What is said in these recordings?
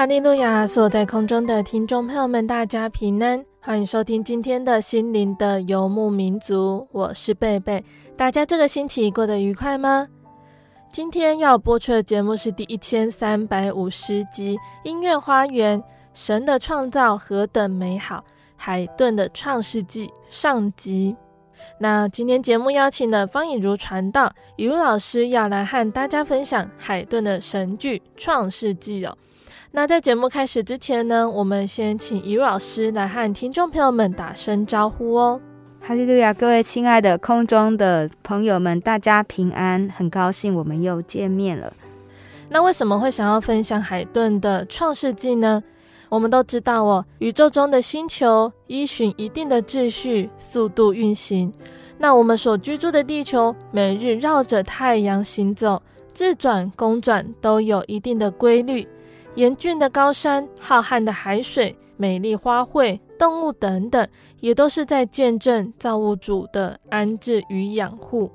哈利路亚！所在空中的听众朋友们，大家平安，欢迎收听今天的心灵的游牧民族。我是贝贝，大家这个星期过得愉快吗？今天要播出的节目是第一千三百五十集《音乐花园：神的创造何等美好》，海顿的创世纪上集。那今天节目邀请了方以如传道，以如老师要来和大家分享海顿的神剧《创世纪》哦。那在节目开始之前呢，我们先请以如老师来和听众朋友们打声招呼哦。哈利路亚，各位亲爱的空中的朋友们，大家平安，很高兴我们又见面了。那为什么会想要分享海顿的《创世纪》呢？我们都知道哦，宇宙中的星球依循一定的秩序、速度运行。那我们所居住的地球，每日绕着太阳行走，自转公转都有一定的规律。严峻的高山、浩瀚的海水、美丽花卉、动物等等，也都是在见证造物主的安置与养护。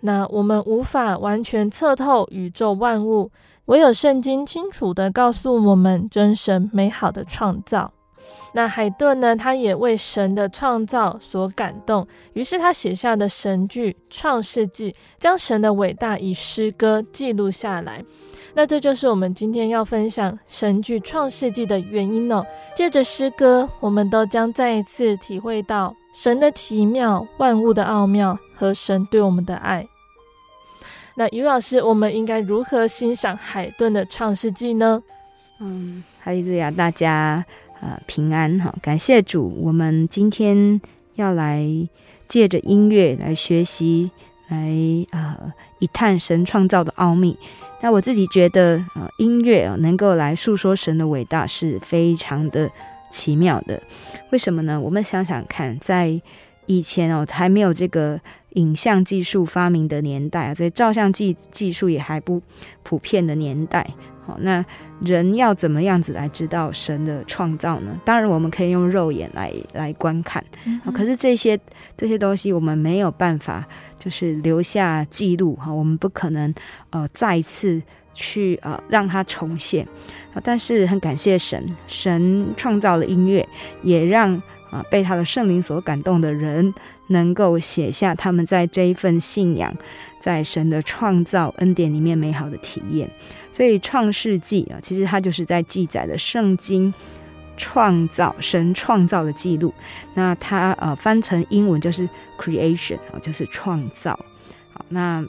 那我们无法完全测透宇宙万物，唯有圣经清楚地告诉我们真神美好的创造。那海顿呢，他也为神的创造所感动，于是他写下的神剧《创世纪》，将神的伟大以诗歌记录下来。那这就是我们今天要分享神剧《创世纪》的原因哦。借着诗歌，我们都将再一次体会到神的奇妙、万物的奥妙和神对我们的爱。那于老师，我们应该如何欣赏海顿的《创世纪》呢？嗯，哈利路亚，大家呃平安哈，感谢主。我们今天要来借着音乐来学习，来呃一探神创造的奥秘。那我自己觉得，呃，音乐啊能够来诉说神的伟大是非常的奇妙的。为什么呢？我们想想看，在以前哦，还没有这个影像技术发明的年代啊，在照相技技术也还不普遍的年代，好，那人要怎么样子来知道神的创造呢？当然，我们可以用肉眼来来观看，可是这些这些东西我们没有办法。就是留下记录哈，我们不可能呃再次去呃让它重现啊。但是很感谢神，神创造了音乐，也让啊被他的圣灵所感动的人能够写下他们在这一份信仰，在神的创造恩典里面美好的体验。所以创世纪啊，其实它就是在记载的圣经。创造神创造的记录，那它呃翻成英文就是 creation 啊，就是创造。好，那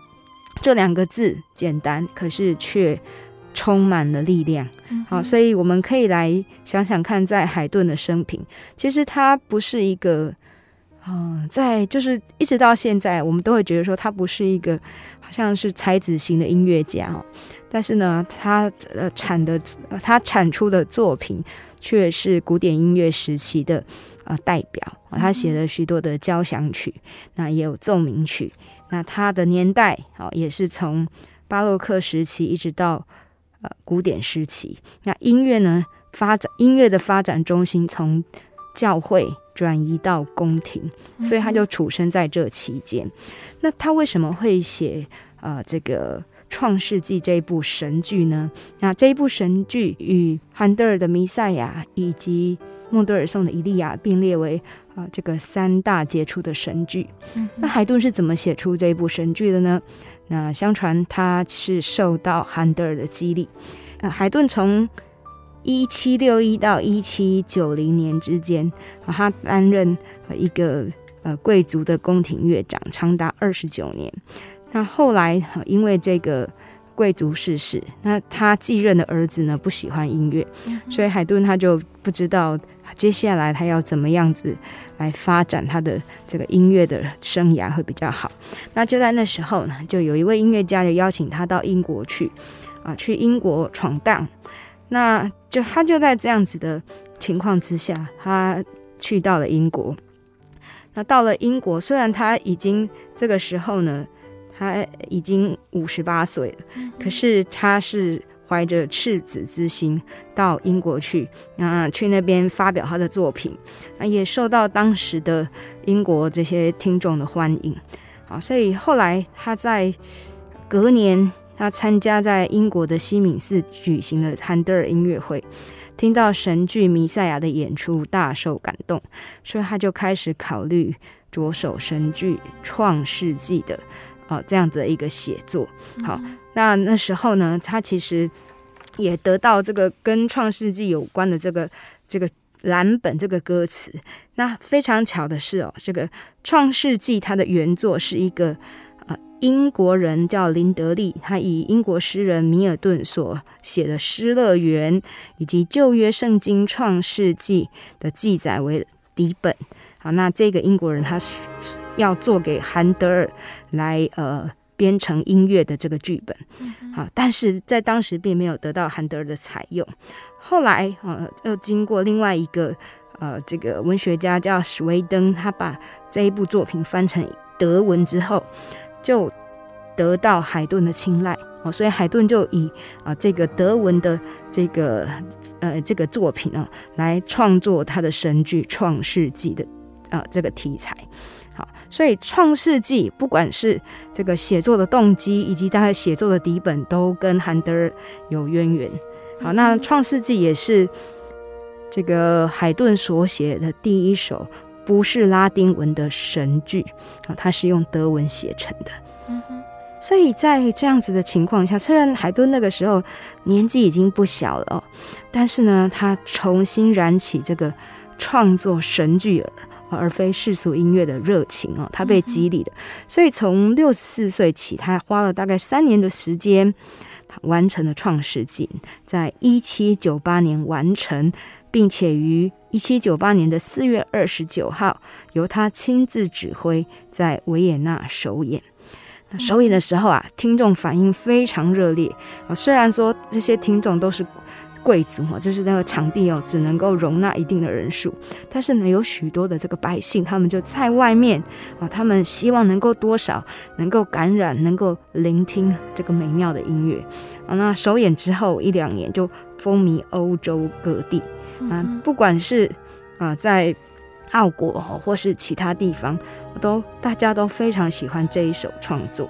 这两个字简单，可是却充满了力量。好，所以我们可以来想想看，在海顿的生平，其实他不是一个，嗯、呃，在就是一直到现在，我们都会觉得说他不是一个好像是才子型的音乐家哦。但是呢，他呃产的他产出的作品。却是古典音乐时期的呃代表，他写了许多的交响曲，那也有奏鸣曲。那他的年代啊，也是从巴洛克时期一直到呃古典时期。那音乐呢，发展音乐的发展中心从教会转移到宫廷，所以他就处身在这期间。那他为什么会写呃这个《创世纪》这一部神剧呢？那这一部神剧与韩德尔的《弥赛亚》以及孟德尔颂的《以利亚》并列为啊这个三大杰出的神剧。那海顿是怎么写出这一部神剧的呢？那相传他是受到韩德尔的激励。呃，海顿从一七六一到一七九零年之间，啊，他担任一个呃贵族的宫廷乐长，长达二十九年。那后来因为这个贵族逝世，那他继任的儿子呢不喜欢音乐，所以海顿他就不知道接下来他要怎么样子来发展他的这个音乐的生涯会比较好。那就在那时候呢，就有一位音乐家就邀请他到英国去，啊，去英国闯荡。那就他就在这样子的情况之下，他去到了英国。那到了英国，虽然他已经这个时候呢，他已经五十八岁了，可是他是怀着赤子之心到英国去，啊，去那边发表他的作品，那也受到当时的英国这些听众的欢迎。好，所以后来他在隔年。他参加在英国的西敏寺举行的韩德尔音乐会，听到神剧《弥赛亚》的演出，大受感动，所以他就开始考虑着手神剧《创世纪》的啊、呃、这样子的一个写作。好，那那时候呢，他其实也得到这个跟《创世纪》有关的这个这个蓝本这个歌词。那非常巧的是哦，这个《创世纪》它的原作是一个呃。英国人叫林德利，他以英国诗人米尔顿所写的《失乐园》以及旧约圣经《创世纪》的记载为底本。好，那这个英国人他要做给韩德尔来呃编成音乐的这个剧本。好，但是在当时并没有得到韩德尔的采用。后来呃又经过另外一个呃这个文学家叫史威登，他把这一部作品翻成德文之后。就得到海顿的青睐哦，所以海顿就以啊这个德文的这个呃这个作品呢，来创作他的神剧《创世纪》的啊这个题材。好，所以《创世纪》不管是这个写作的动机，以及他写作的底本，都跟韩德尔有渊源。好，那《创世纪》也是这个海顿所写的第一首。不是拉丁文的神剧啊，它是用德文写成的。所以在这样子的情况下，虽然海顿那个时候年纪已经不小了哦，但是呢，他重新燃起这个创作神剧而而非世俗音乐的热情哦，他被激励的。所以从六十四岁起，他花了大概三年的时间，他完成了《创世纪》，在一七九八年完成。并且于一七九八年的四月二十九号，由他亲自指挥在维也纳首演。首演的时候啊，听众反应非常热烈啊。虽然说这些听众都是贵族嘛，就是那个场地哦，只能够容纳一定的人数，但是呢，有许多的这个百姓，他们就在外面啊，他们希望能够多少能够感染，能够聆听这个美妙的音乐啊。那首演之后一两年，就风靡欧洲各地。啊，不管是啊，在澳国或是其他地方，都大家都非常喜欢这一首创作。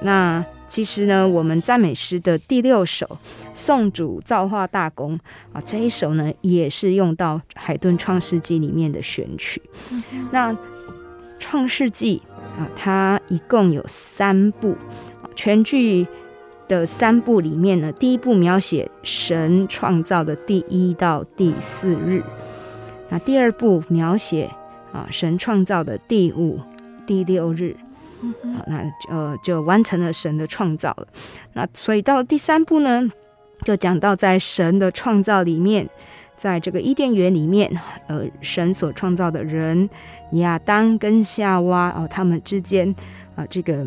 那其实呢，我们赞美诗的第六首《颂主造化大功》啊，这一首呢也是用到海顿《创世纪》里面的选曲。那《创世纪》啊，它一共有三部，全剧。的三部里面呢，第一部描写神创造的第一到第四日，那第二部描写啊神创造的第五、第六日，好，那呃就完成了神的创造了。那所以到了第三步呢，就讲到在神的创造里面，在这个伊甸园里面，呃，神所创造的人亚当跟夏娃哦，他们之间啊这个。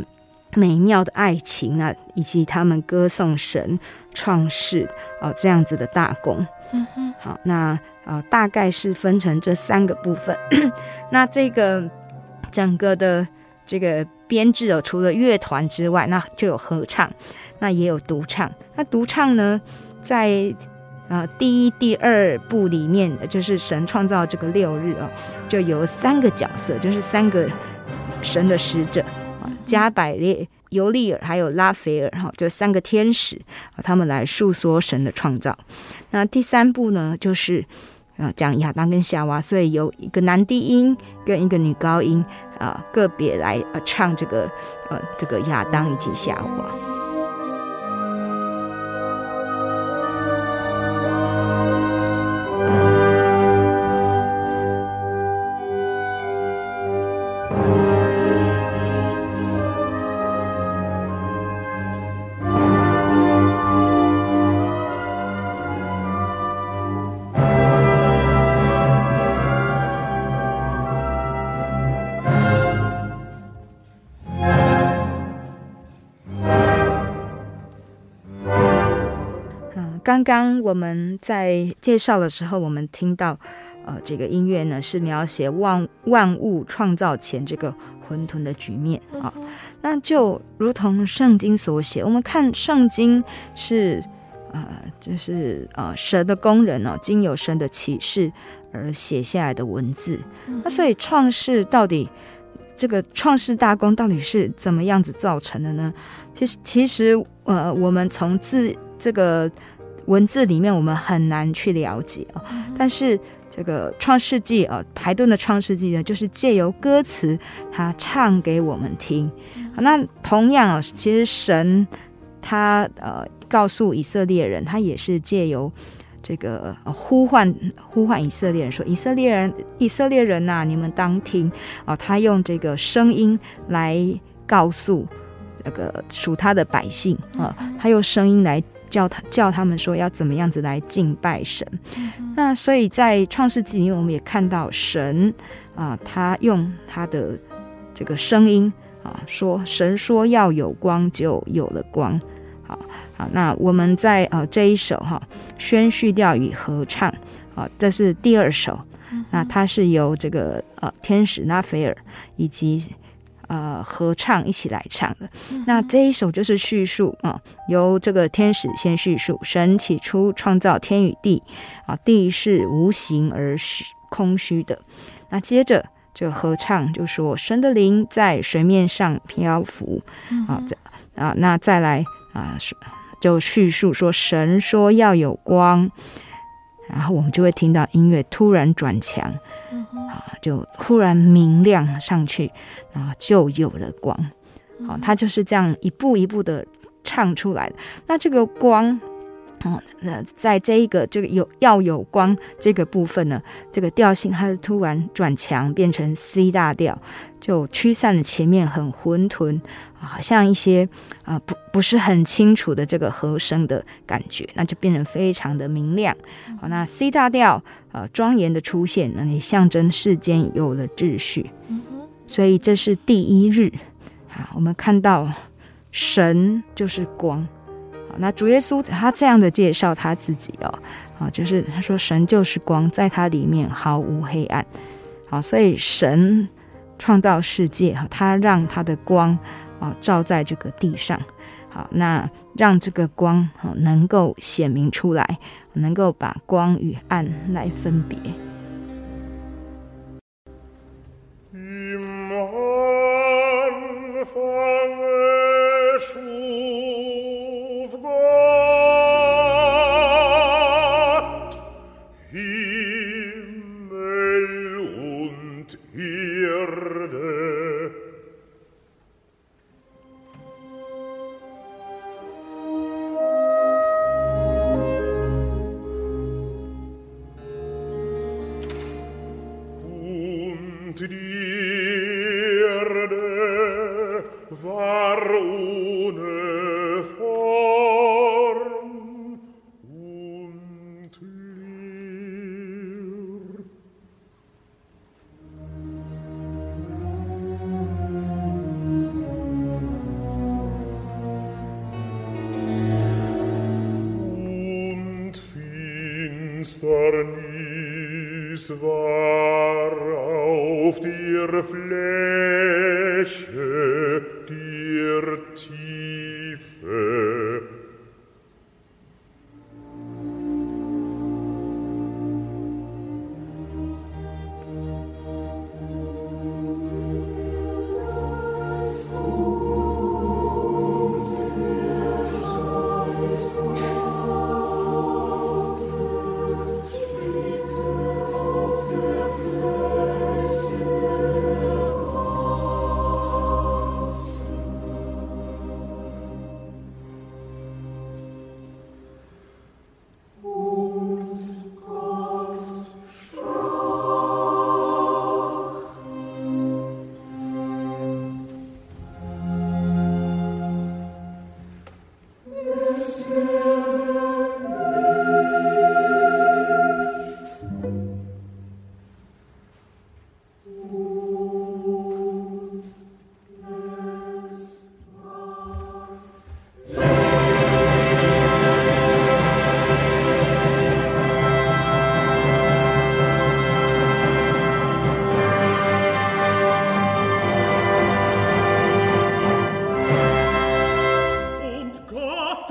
美妙的爱情啊，以及他们歌颂神创世哦，这样子的大功。嗯哼，好，那啊、呃，大概是分成这三个部分。那这个整个的这个编制哦，除了乐团之外，那就有合唱，那也有独唱。那独唱呢，在呃，第一、第二部里面就是神创造这个六日哦，就有三个角色，就是三个神的使者啊，加百列、尤利尔还有拉斐尔哈，就三个天使啊，他们来述说神的创造。那第三部呢，就是啊讲亚当跟夏娃，所以有一个男低音跟一个女高音啊，个别来啊唱这个呃这个亚当以及夏娃。刚刚我们在介绍的时候，我们听到，呃，这个音乐呢是描写万万物创造前这个混沌的局面啊。那就如同圣经所写，我们看圣经是，呃，就是呃神的工人哦，经有神的启示而写下来的文字。那所以创世到底这个创世大功到底是怎么样子造成的呢？其实，其实呃，我们从字这个。文字里面我们很难去了解啊，但是这个创世纪啊，海顿的创世纪呢，就是借由歌词，他唱给我们听。那同样啊，其实神他呃告诉以色列人，他也是借由这个呼唤呼唤以色列人说：“以色列人，以色列人呐，你们当听啊！”他用这个声音来告诉这个属他的百姓啊，他用声音来。叫他叫他们说要怎么样子来敬拜神，嗯、那所以在创世纪里面，我们也看到神啊，他用他的这个声音啊说，神说要有光，就有了光。好，好，那我们在呃这一首哈、啊、宣叙调与合唱啊，这是第二首，嗯、那它是由这个呃天使拉斐尔以及。呃，合唱一起来唱的。那这一首就是叙述啊、呃，由这个天使先叙述，神起初创造天与地啊，地是无形而虚空虚的。那接着这个合唱就说，神的灵在水面上漂浮啊，这啊，那再来啊，就叙述说，神说要有光，然后我们就会听到音乐突然转强。啊，就忽然明亮上去，然后就有了光。好，它就是这样一步一步的唱出来的。那这个光，哦，那在这一个这个有要有光这个部分呢，这个调性它是突然转强，变成 C 大调，就驱散了前面很混沌。好像一些啊、呃、不不是很清楚的这个和声的感觉，那就变成非常的明亮。好，那 C 大调呃庄严的出现，那你象征世间有了秩序。所以这是第一日。啊，我们看到神就是光。那主耶稣他这样的介绍他自己哦，啊，就是他说神就是光，在他里面毫无黑暗，好，所以神创造世界哈，他让他的光啊照在这个地上，好，那让这个光啊能够显明出来，能够把光与暗来分别。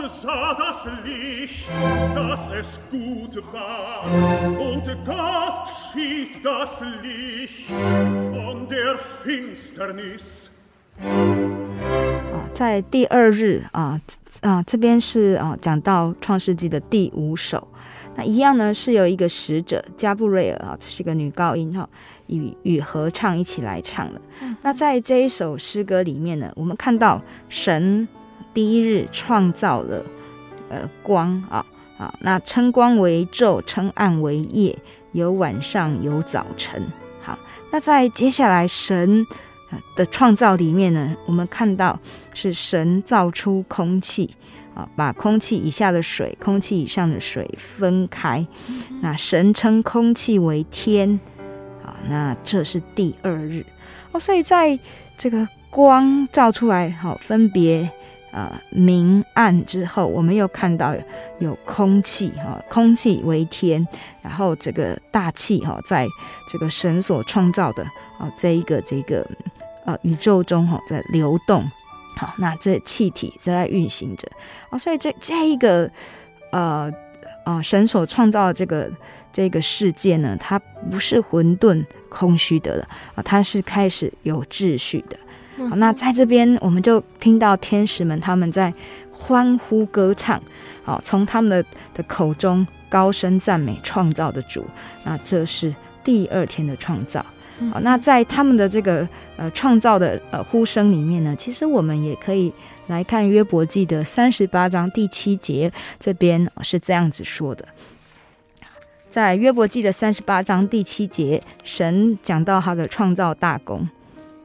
Sah das Licht, dass es gut war, und Gott schied das Licht von der Finsternis. 啊，在第二日啊啊，这边是啊讲到创世纪的第五首，那一样呢是由一个使者加布瑞尔啊，这是一个女高音哈，与与合唱一起来唱的。那在这一首诗歌里面呢，我们看到神。第一日创造了，呃，光啊啊，那称光为昼，称暗为夜，有晚上，有早晨。好，那在接下来神的创造里面呢，我们看到是神造出空气啊，把空气以下的水、空气以上的水分开。那神称空气为天，啊，那这是第二日哦。所以在这个光照出来，好，分别。呃，明暗之后，我们又看到有空气哈，空气为天，然后这个大气哈，在这个神所创造的啊这一个这个呃宇宙中哈在流动，好，那这气体在运行着啊，所以这这一个呃呃神所创造的这个这个世界呢，它不是混沌空虚的了啊，它是开始有秩序的。好，那在这边我们就听到天使们他们在欢呼歌唱，好，从他们的的口中高声赞美创造的主。那这是第二天的创造。好，那在他们的这个呃创造的呃呼声里面呢，其实我们也可以来看约伯记的三十八章第七节，这边是这样子说的，在约伯记的三十八章第七节，神讲到他的创造大功。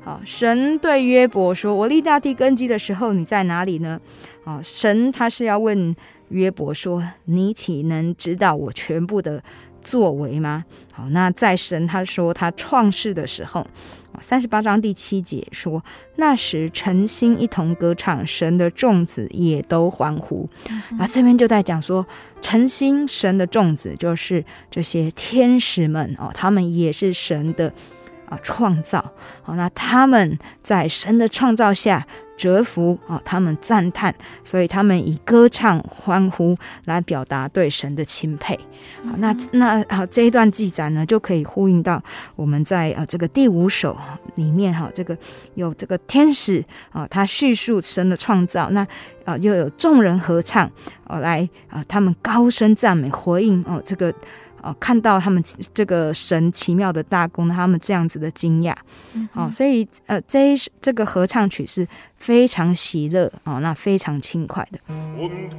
好，神对约伯说：“我立大地根基的时候，你在哪里呢？”啊，神他是要问约伯说：“你岂能知道我全部的作为吗？”好，那在神他说他创世的时候，三十八章第七节说：“那时晨星一同歌唱，神的众子也都欢呼。”那这边就在讲说，晨星神的众子就是这些天使们哦，他们也是神的。啊，创造好，那他们在神的创造下折服啊，他们赞叹，所以他们以歌唱欢呼来表达对神的钦佩。好，那那好，这一段记载呢，就可以呼应到我们在呃这个第五首里面哈，这个有这个天使啊，他叙述神的创造，那啊又有众人合唱哦来啊，他们高声赞美回应哦这个。哦，看到他们这个神奇妙的大功，他们这样子的惊讶，嗯、哦，所以呃，这一这个合唱曲是非常喜乐哦，那非常轻快的。Und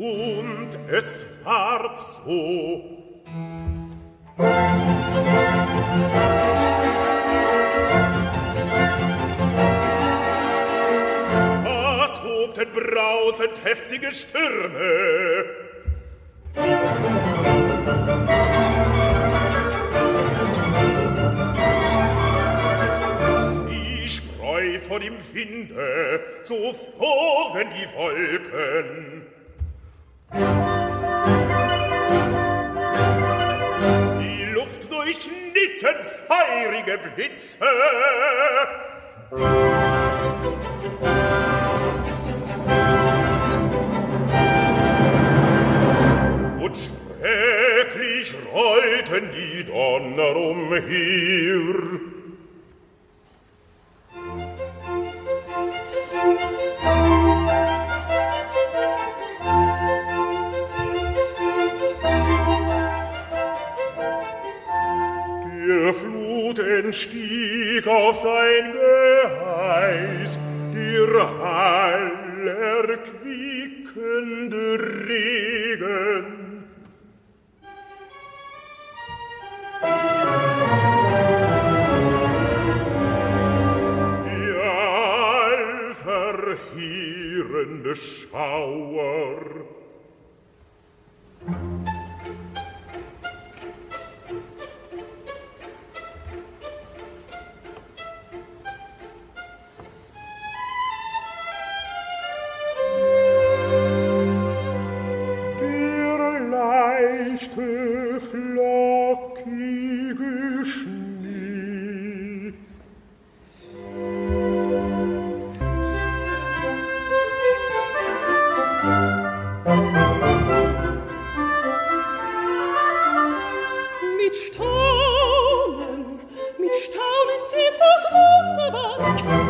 es ward so. Da tobten brausend heftige Stürme. Vor dem Winde, so flogen die Wolken. Die Luft durchschnitten feurige Blitze. Und schrecklich rollten die Donner umher. den Stieg auf sein Geheiß, dir aller quickende Regen. Die allverheerende Schauer, mit Staunen, mit Staunen tief das Wunderwerk.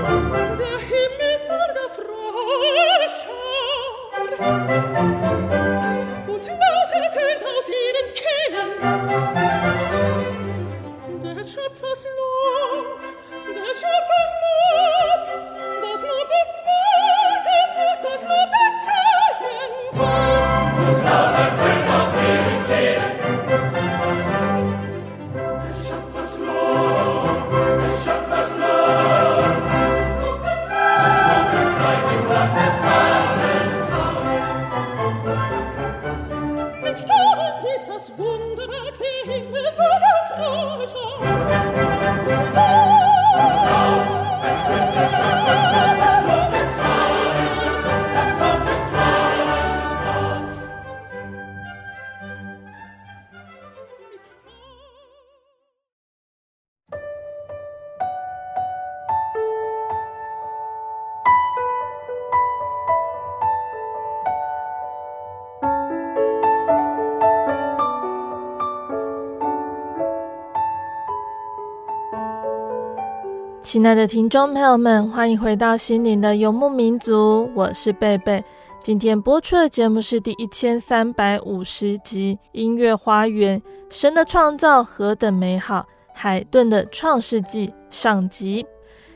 亲爱的听众朋友们，欢迎回到心灵的游牧民族，我是贝贝。今天播出的节目是第一千三百五十集《音乐花园：神的创造何等美好》，海顿的《创世纪》上集。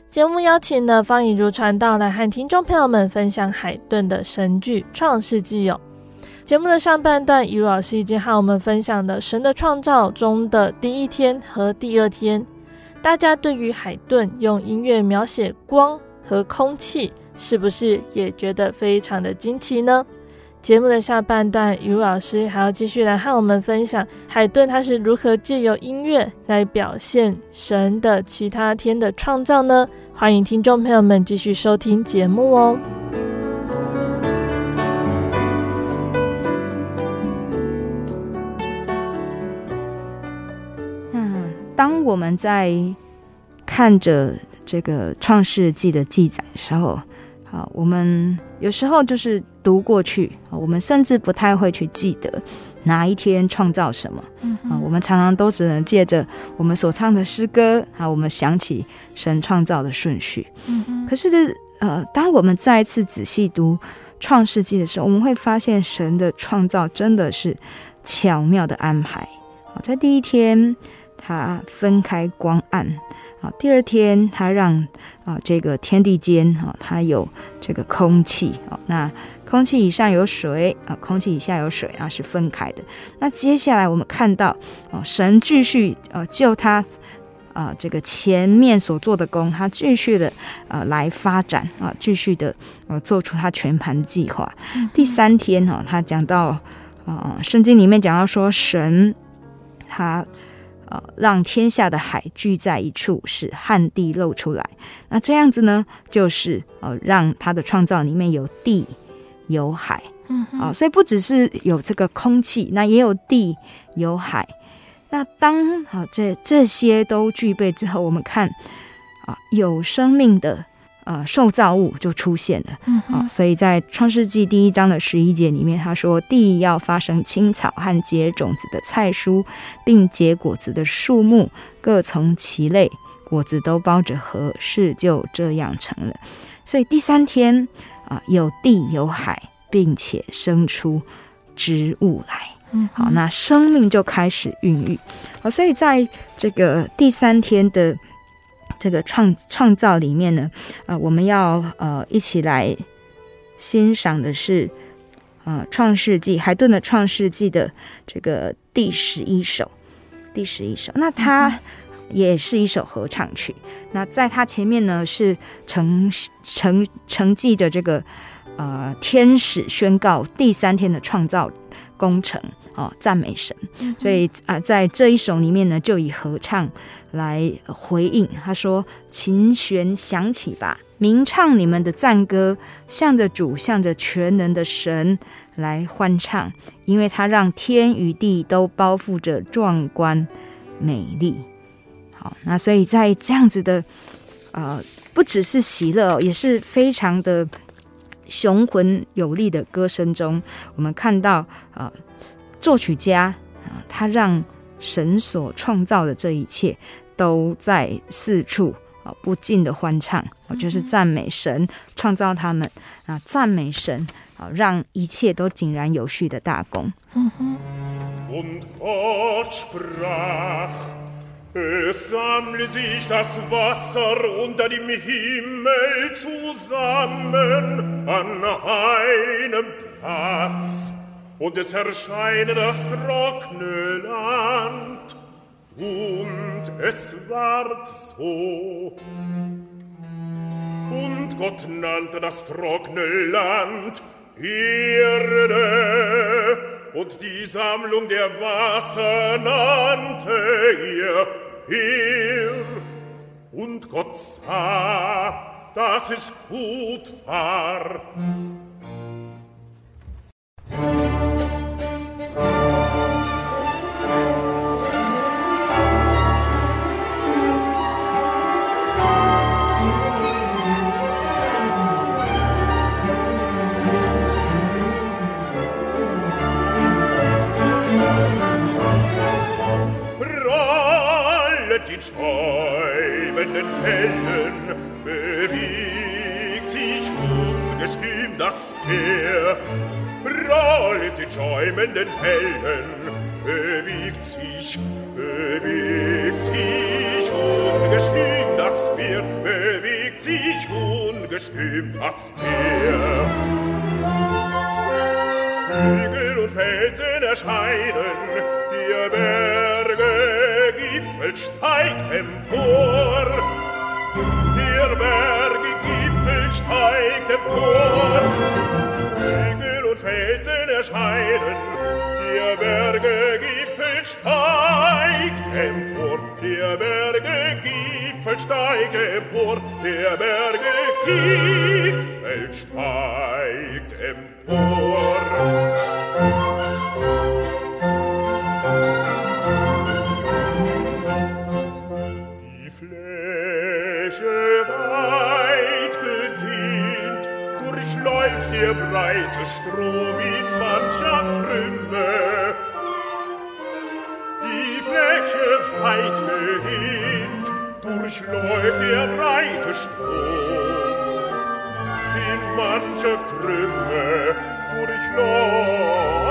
节目邀请了方以如传道来和听众朋友们分享海顿的神剧《创世纪》哦。节目的上半段，以如老师已经和我们分享了神的创造中的第一天和第二天。大家对于海顿用音乐描写光和空气，是不是也觉得非常的惊奇呢？节目的下半段，雨老师还要继续来和我们分享海顿他是如何借由音乐来表现神的其他天的创造呢？欢迎听众朋友们继续收听节目哦。当我们在看着这个《创世纪》的记载的时候，好，我们有时候就是读过去，我们甚至不太会去记得哪一天创造什么。嗯，啊，我们常常都只能借着我们所唱的诗歌，啊，我们想起神创造的顺序。嗯，可是，呃，当我们再一次仔细读《创世纪》的时候，我们会发现神的创造真的是巧妙的安排。好，在第一天。他分开光暗，啊，第二天他让啊这个天地间啊，它有这个空气啊，那空气以上有水啊，空气以下有水啊，是分开的。那接下来我们看到啊，神继续呃就他啊这个前面所做的工，他继续的呃来发展啊，继续的呃做出他全盘的计划。嗯、第三天哈，他讲到啊，圣经里面讲到说神他。呃，让天下的海聚在一处，使旱地露出来。那这样子呢，就是呃，让他的创造里面有地有海，嗯，啊，所以不只是有这个空气，那也有地有海。那当啊这这些都具备之后，我们看啊，有生命的。呃，受造物就出现了，嗯啊，所以在创世纪第一章的十一节里面，他说：“地要发生青草和结种子的菜蔬，并结果子的树木，各从其类，果子都包着核，事就这样成了。”所以第三天啊，有地有海，并且生出植物来，嗯，好，那生命就开始孕育。好，所以在这个第三天的。这个创创造里面呢，呃，我们要呃一起来欣赏的是呃《创世纪》海顿的《创世纪》的这个第十一首，第十一首。那它也是一首合唱曲。那在它前面呢，是承承承继着这个呃天使宣告第三天的创造工程哦，赞美神。所以啊、呃，在这一首里面呢，就以合唱。来回应，他说：“琴弦响起吧，鸣唱你们的赞歌，向着主，向着全能的神来欢唱，因为他让天与地都包覆着壮观美丽。”好，那所以在这样子的，呃，不只是喜乐，也是非常的雄浑有力的歌声中，我们看到啊、呃，作曲家啊、他让神所创造的这一切。都在四处啊不尽的欢唱，就是赞美神创造他们啊，赞美神啊，让一切都井然有序的大功。嗯哼。Und es und es ward so. Und Gott nannte das trockene Land Erde, und die Sammlung der Wasser nannte er Heer. Und Gott sah, dass es gut war, Wellen bewegt sich ungestüm das Meer. Rollt in schäumenden Wellen bewegt sich, bewegt sich ungestüm das Meer, bewegt sich ungestüm das Meer. Hügel und Felsen erscheinen, die Berge Gipfel steigt empor. Der Berge Gipfel steigt empor. Hügel und Felsen erscheinen, der Berge Gipfel steigt empor. Der Berge Gipfel steigt empor. Der Berge Gipfel steigt empor. Breite Strom in mancher Krümme. Die Fläche weit gehend durchläuft der breite Strom. In mancher Krümme durchläuft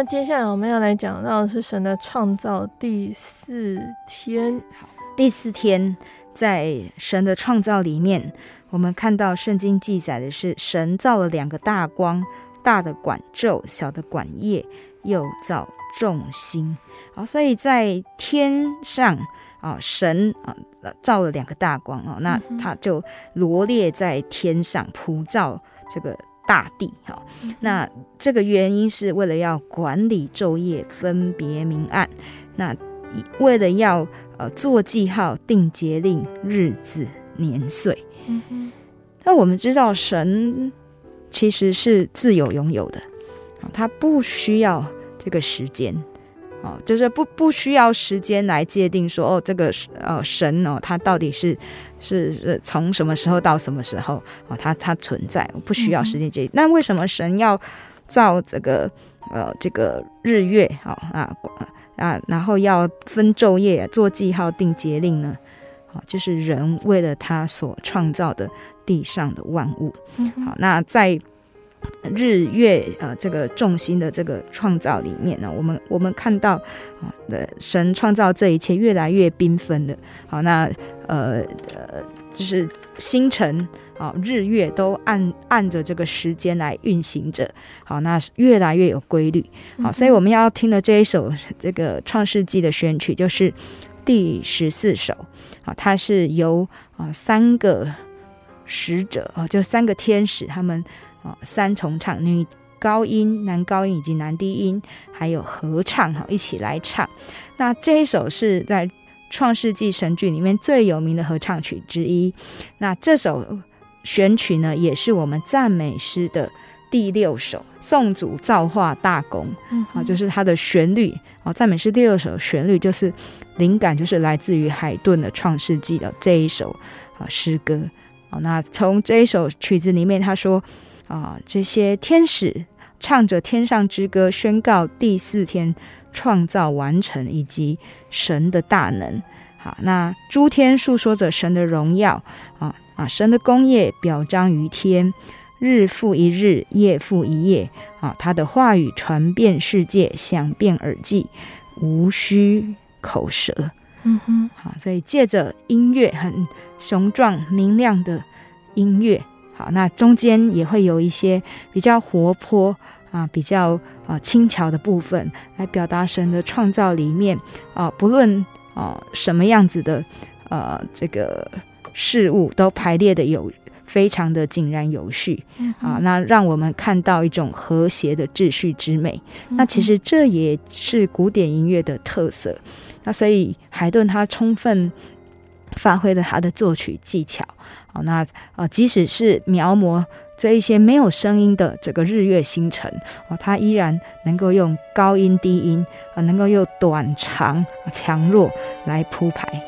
那接下来我们要来讲到的是神的创造第四天。好，第四天在神的创造里面，我们看到圣经记载的是神造了两个大光，大的管昼，小的管夜，又造众星。好，所以在天上啊，神啊造了两个大光哦，那他就罗列在天上普照这个大地。哈，那这个原因是为了要管理昼夜，分别明暗。那为了要呃做记号，定节令、日子、年岁。嗯哼。那我们知道神其实是自由拥有的，啊，他不需要这个时间。哦，就是不不需要时间来界定说哦，这个呃神哦，他到底是是是从什么时候到什么时候哦，他他存在，不需要时间界定。嗯、那为什么神要造这个呃这个日月啊啊啊，然后要分昼夜做记号定节令呢？好，就是人为了他所创造的地上的万物。嗯、好，那在。日月呃，这个众星的这个创造里面呢，我们我们看到啊的神创造这一切越来越缤纷的，好，那呃呃就是星辰啊日月都按按着这个时间来运行着，好，那越来越有规律，好，所以我们要听的这一首这个创世纪的选曲就是第十四首，啊，它是由啊三个使者啊，就三个天使他们。哦，三重唱，女高音、男高音以及男低音，还有合唱哈，一起来唱。那这一首是在《创世纪》神剧里面最有名的合唱曲之一。那这首选曲呢，也是我们赞美诗的第六首，宋祖造化大功。嗯，好，就是它的旋律。哦，赞美诗第六首旋律就是灵感，就是来自于海顿的《创世纪》的这一首啊诗歌。哦，那从这一首曲子里面，他说。啊，这些天使唱着天上之歌，宣告第四天创造完成以及神的大能。好，那诸天诉说着神的荣耀啊啊，神的功业表彰于天，日复一日，夜复一夜啊，他的话语传遍世界，响遍耳际，无需口舌。嗯哼，好，所以借着音乐很雄壮明亮的音乐。好，那中间也会有一些比较活泼啊，比较啊轻巧的部分，来表达神的创造里面啊，不论啊什么样子的呃这个事物，都排列的有非常的井然有序啊，那让我们看到一种和谐的秩序之美。那其实这也是古典音乐的特色。那所以海顿他充分发挥了他的作曲技巧。好，那呃，即使是描摹这一些没有声音的这个日月星辰，哦，它依然能够用高音低音啊，能够用短长强弱来铺排。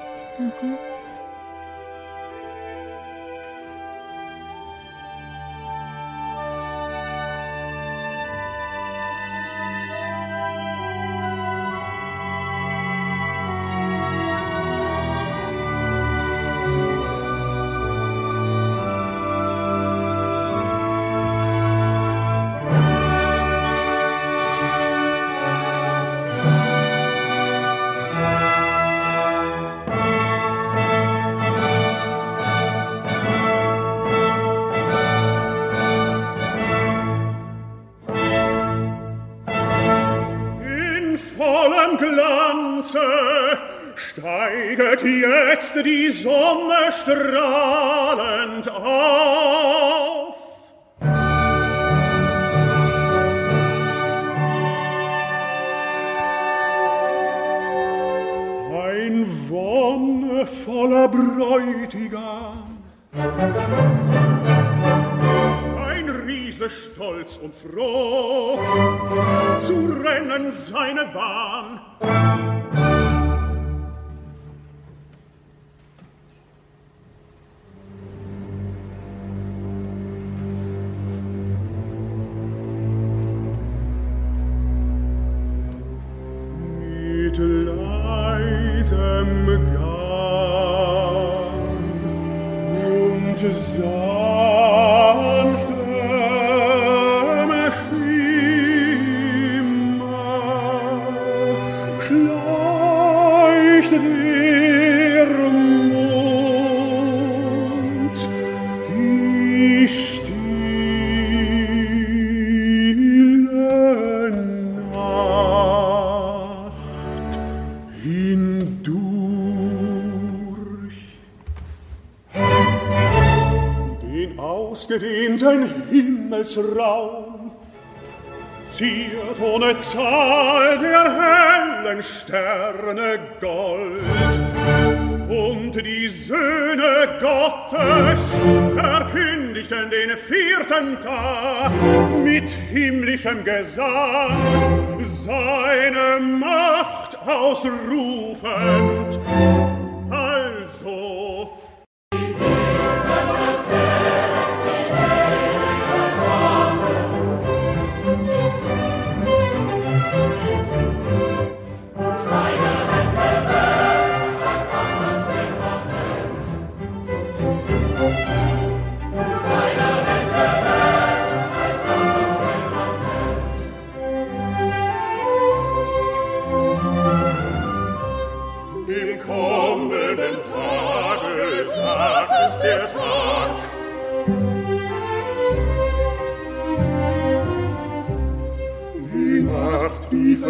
ausgedehnten Himmelsraum ziert ohne Zahl der hellen Sterne Gold. Und die Söhne Gottes verkündigten den vierten Tag mit himmlischem Gesang seine Macht ausrufend.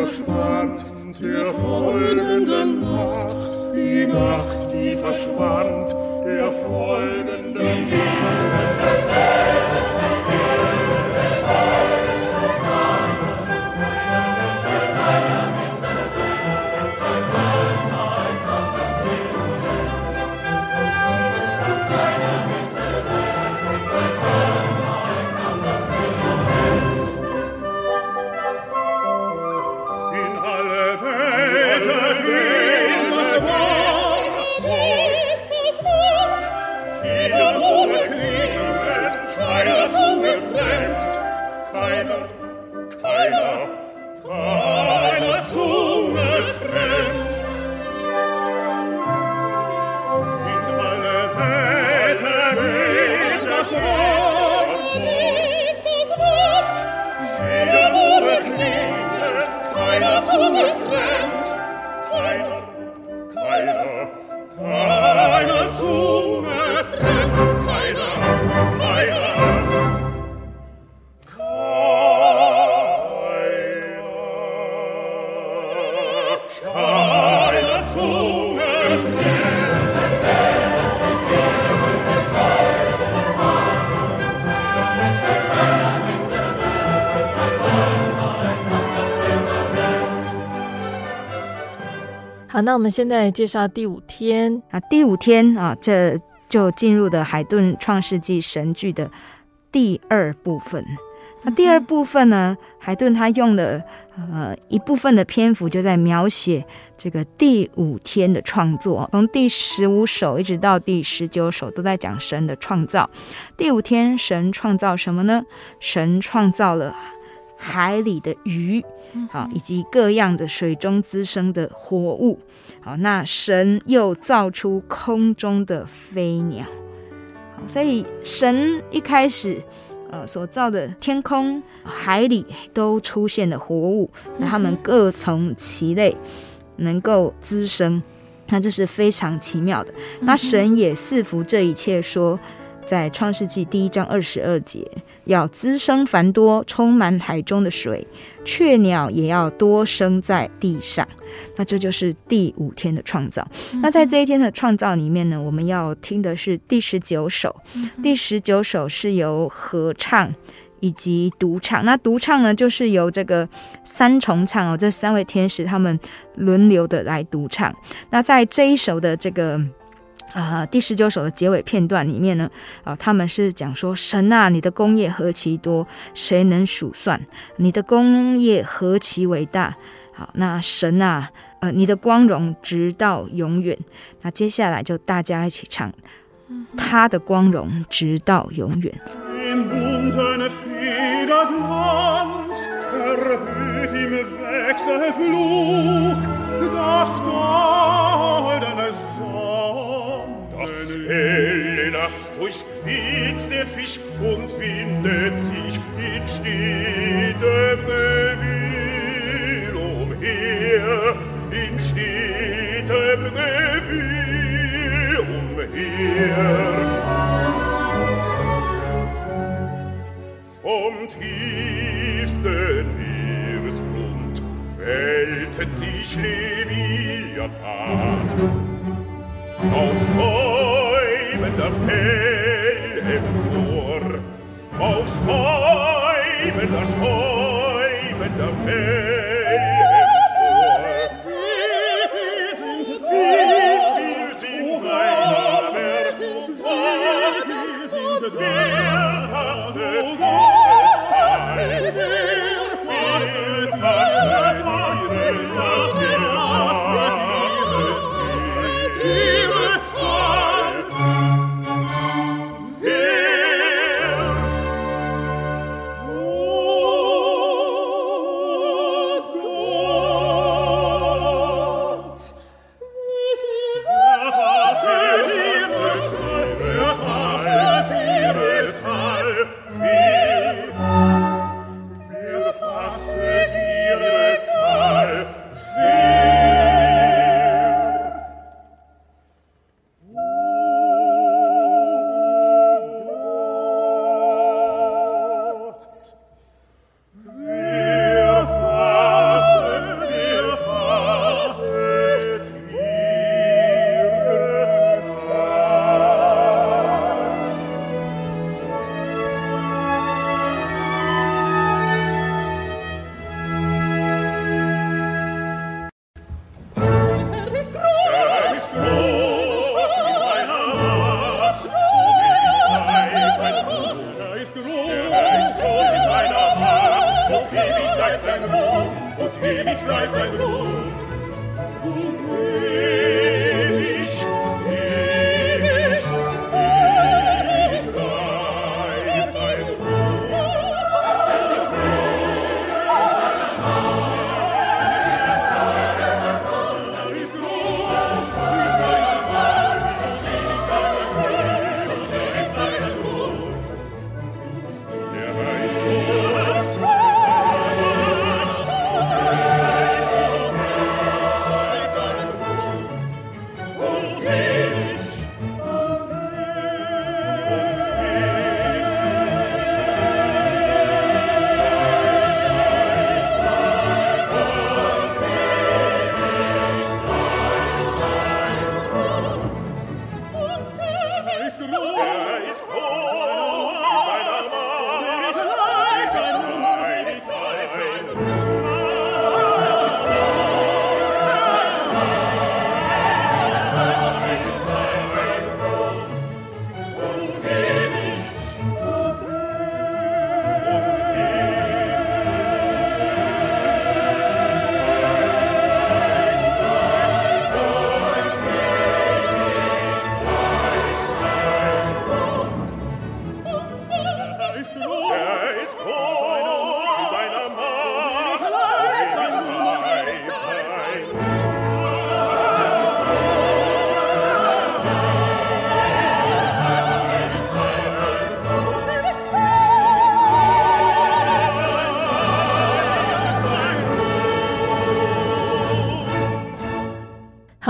Verschwand, der folgenden Nacht. Die Nacht, die verschwand, der folgenden 那我们现在介绍第五天。啊，第五天啊，这就进入的海顿创世纪神剧的第二部分。那第二部分呢，海顿他用了呃一部分的篇幅，就在描写这个第五天的创作，从第十五首一直到第十九首，都在讲神的创造。第五天，神创造什么呢？神创造了海里的鱼。好，以及各样的水中滋生的活物。好，那神又造出空中的飞鸟。好，所以神一开始呃所造的天空、海里都出现了活物，那他们各从其类，能够滋生，那这是非常奇妙的。那神也赐福这一切，说。在创世纪第一章二十二节，要滋生繁多，充满海中的水，雀鸟也要多生在地上。那这就是第五天的创造。那在这一天的创造里面呢，我们要听的是第十九首。第十九首是由合唱以及独唱。那独唱呢，就是由这个三重唱哦，这三位天使他们轮流的来独唱。那在这一首的这个。啊、呃，第十九首的结尾片段里面呢，啊、呃，他们是讲说：神啊，你的功业何其多，谁能数算？你的功业何其伟大！好，那神啊，呃，你的光荣直到永远。那接下来就大家一起唱，他的光荣直到永远。Welle lasst euch spritzt der Fisch und windet sich in stetem Gewühl umher, in stetem Gewühl umher. Vom tiefsten Meeresgrund wältet sich Leviathan, auf Kind of hell empor, auf schäumender, schäumender Welt.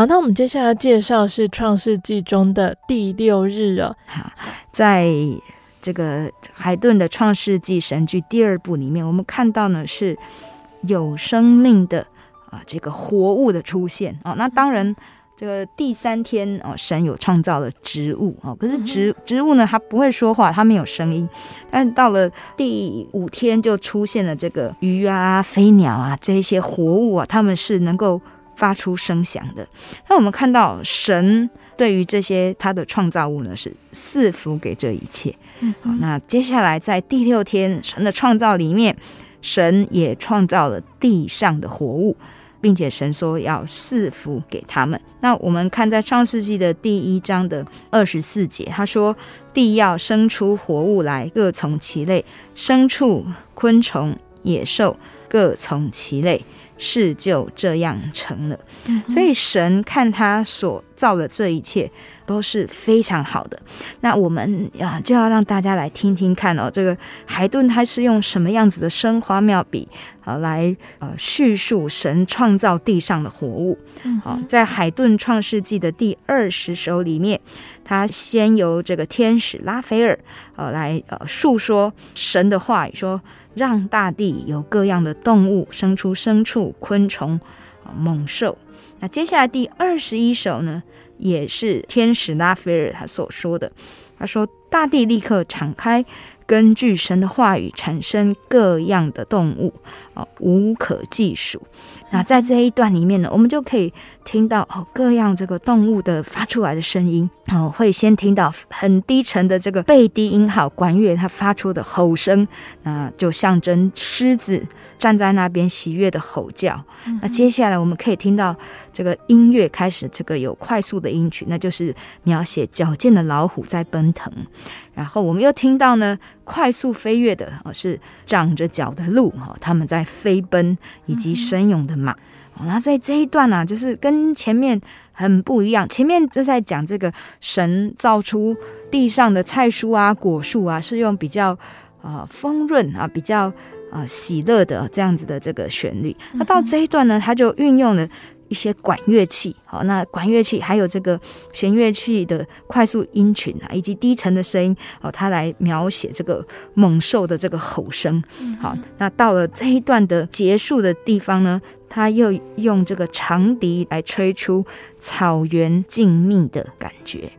好，那我们接下来介绍是《创世纪》中的第六日哦。好，在这个海顿的《创世纪》神剧第二部里面，我们看到呢是有生命的啊这个活物的出现哦。那当然，这个第三天哦，神有创造了植物哦，可是植植物呢，它不会说话，它没有声音。但到了第五天，就出现了这个鱼啊、飞鸟啊这一些活物啊，它们是能够。发出声响的。那我们看到神对于这些他的创造物呢，是赐福给这一切。嗯，好，那接下来在第六天神的创造里面，神也创造了地上的活物，并且神说要赐福给他们。那我们看在创世纪的第一章的二十四节，他说地要生出活物来，各从其类，牲畜、昆虫、野兽各从其类。事就这样成了，所以神看他所造的这一切都是非常好的。那我们啊，就要让大家来听听看哦，这个海顿他是用什么样子的生花妙笔啊来呃叙述神创造地上的活物。好，在海顿创世纪的第二十首里面，他先由这个天使拉斐尔呃来呃述说神的话语说。让大地有各样的动物生出牲畜、昆虫、猛兽。那接下来第二十一首呢，也是天使拉斐尔他所说的。他说：“大地立刻敞开，根据神的话语产生各样的动物，哦，无可计数。那在这一段里面呢，我们就可以听到哦，各样这个动物的发出来的声音。哦，会先听到很低沉的这个贝低音号管乐它发出的吼声，那就象征狮子站在那边喜悦的吼叫。那接下来我们可以听到这个音乐开始，这个有快速的音曲，那就是描写矫健的老虎在奔腾。然后我们又听到呢，快速飞跃的哦，是长着角的鹿哈，他们在飞奔，以及神勇的马。那在这一段呢、啊，就是跟前面很不一样。前面就在讲这个神造出地上的菜蔬啊、果树啊，是用比较啊、呃、丰润啊、比较啊、呃、喜乐的这样子的这个旋律。那到这一段呢，他就运用了。一些管乐器，好，那管乐器还有这个弦乐器的快速音群啊，以及低沉的声音，哦，它来描写这个猛兽的这个吼声。好，那到了这一段的结束的地方呢，他又用这个长笛来吹出草原静谧的感觉。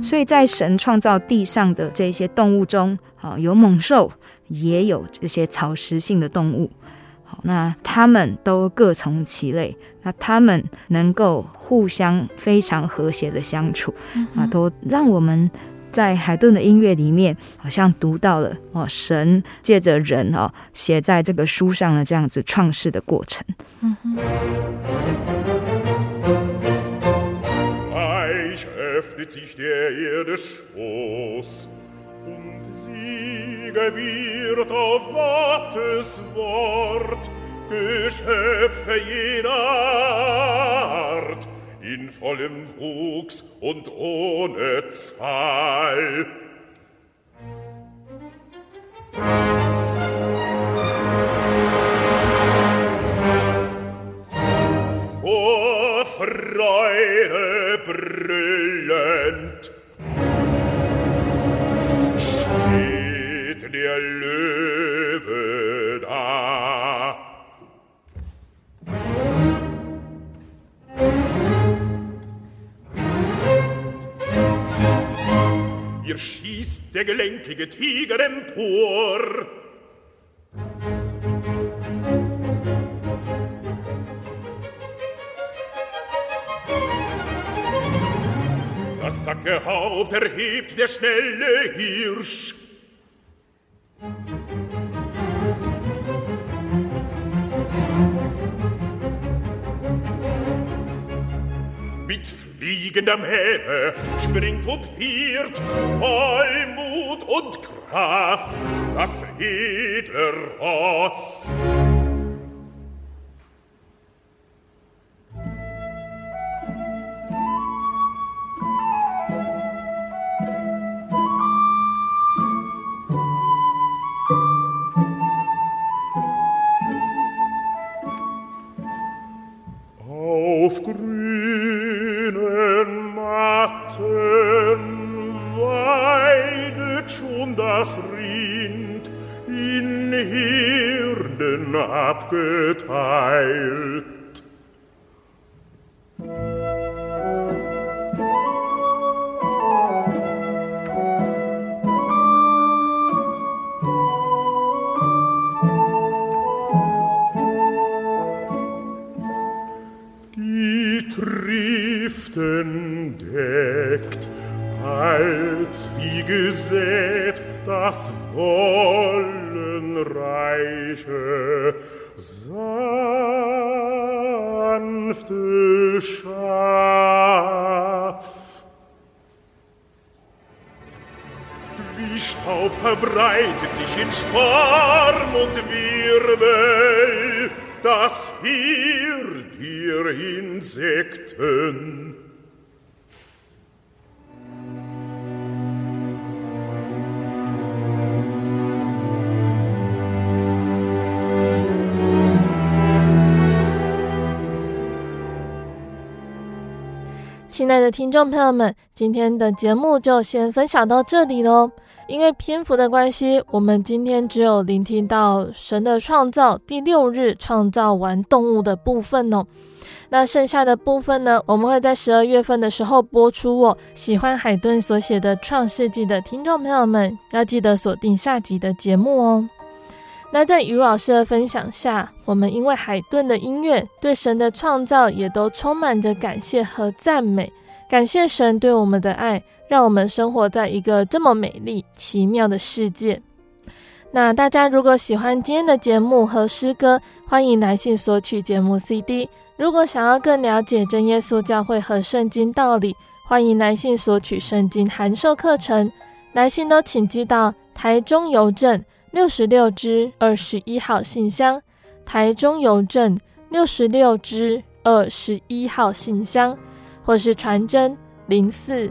所以在神创造地上的这些动物中，啊，有猛兽，也有这些草食性的动物。那他们都各从其类，那他们能够互相非常和谐的相处，啊，都让我们。在海顿的音乐里面，好像读到了哦，神借着人哦，写在这个书上的这样子创世的过程。嗯哼。gebiert auf Gottes Wort, Geschöpfe jener Art, in vollem Wuchs und ohne Zahl. Vor Freude brüllt der Löwe da. Ihr schießt der gelenkige Tiger empor. Das Sackehaupt erhebt der schnelle Hirsch. fliegendem Heere springt und viert voll Mut und Kraft das edle Ross. Stiften deckt, als wie gesät das wollenreiche, sanfte Schaf. Wie Staub verbreitet sich in Schwarm und Wirbel, das here der insect。亲爱的听众朋友们，今天的节目就先分享到这里喽。因为篇幅的关系，我们今天只有聆听到神的创造，第六日创造完动物的部分哦。那剩下的部分呢，我们会在十二月份的时候播出哦。喜欢海顿所写的《创世纪》的听众朋友们，要记得锁定下集的节目哦。那在于老师的分享下，我们因为海顿的音乐，对神的创造也都充满着感谢和赞美。感谢神对我们的爱，让我们生活在一个这么美丽奇妙的世界。那大家如果喜欢今天的节目和诗歌，欢迎来信索取节目 CD。如果想要更了解真耶稣教会和圣经道理，欢迎来信索取圣经函授课程。来信都请寄到台中邮政六十六支二十一号信箱，台中邮政六十六支二十一号信箱，或是传真零四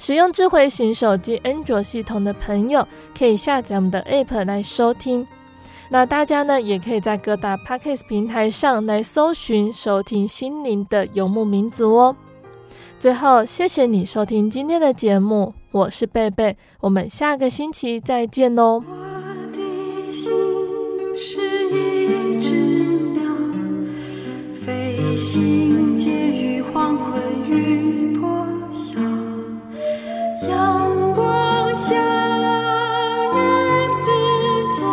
使用智慧型手机安卓系统的朋友，可以下载我们的 App 来收听。那大家呢，也可以在各大 Podcast 平台上来搜寻收听心灵的游牧民族哦。最后，谢谢你收听今天的节目，我是贝贝，我们下个星期再见喽。我的心是一只鸟，飞行介于向日世界，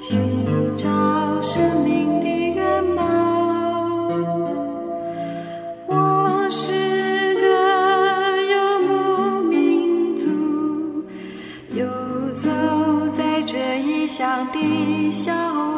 寻找生命的圆满。我是个游牧民族，游走在这异乡的小。